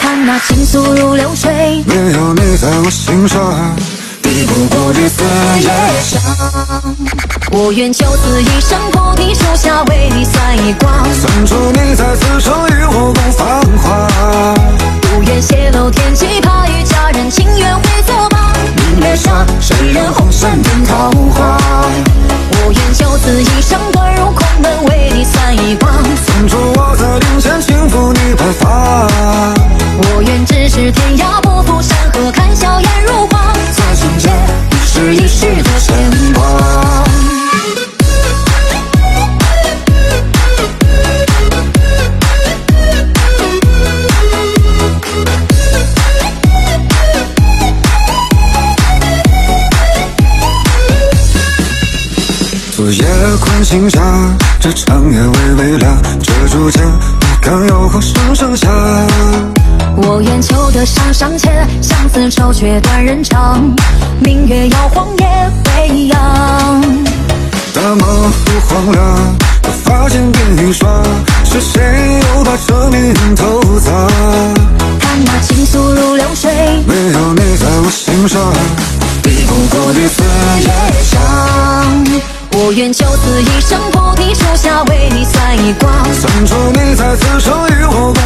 看那情愫如流水，没有你在我心上，抵不过日思夜想。我愿就此一生菩提树下为你算一卦，算出你在此生昨夜困星下，这长夜微微凉，这竹间，你敢又后声声响。我愿求得上上签，相思愁却断人肠。明月摇晃夜未央，大漠如荒凉，可发现变雨霜，是谁又把生命偷藏？此生与我共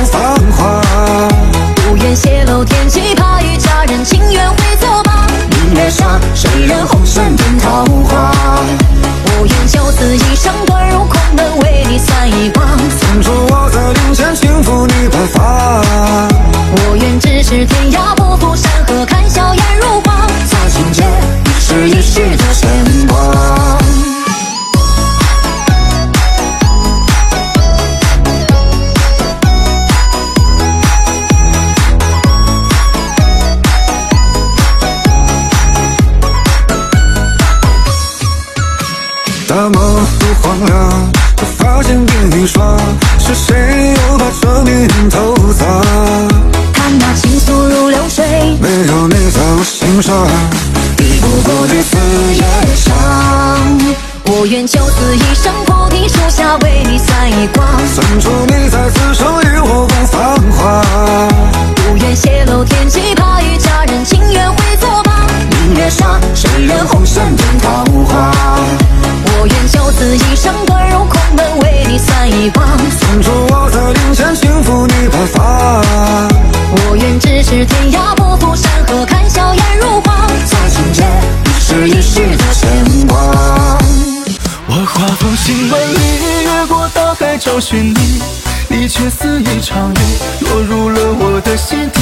大梦如荒凉，才发现变雨霜，是谁又把这命偷藏？看那情愫如流水，没有你在我心上，抵不过这前轻抚你白发。我愿咫尺天涯，不负山河，看笑颜如花。在情界，一世一世的牵挂。我化风行万里，越过大海找寻你，你却似一场雨，落入了我的心底。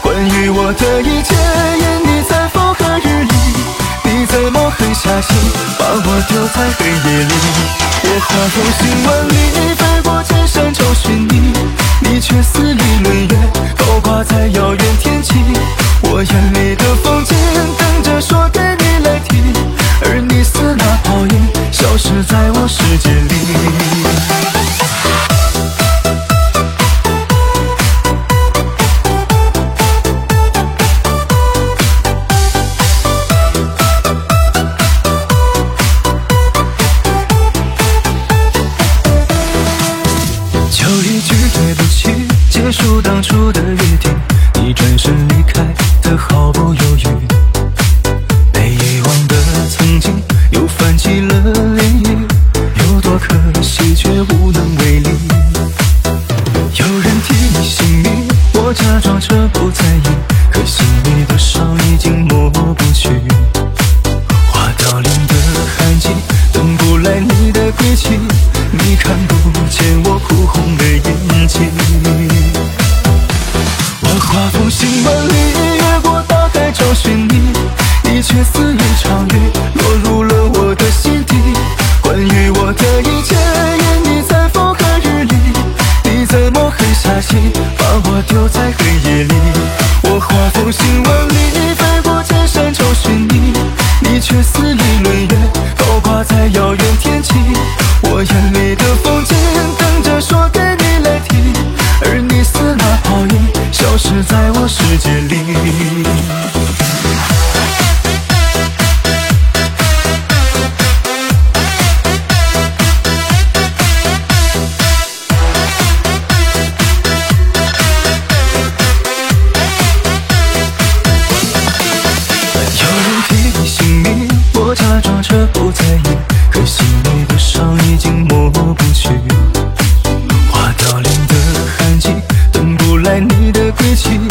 关于我的一切，因你在风和日丽，你怎么狠下心，把我丢在黑夜里。我化风行万里，飞过千山找寻你，你却似一轮月，高挂在遥远天际。我眼里的风景，等着说假装着不在意，才有可期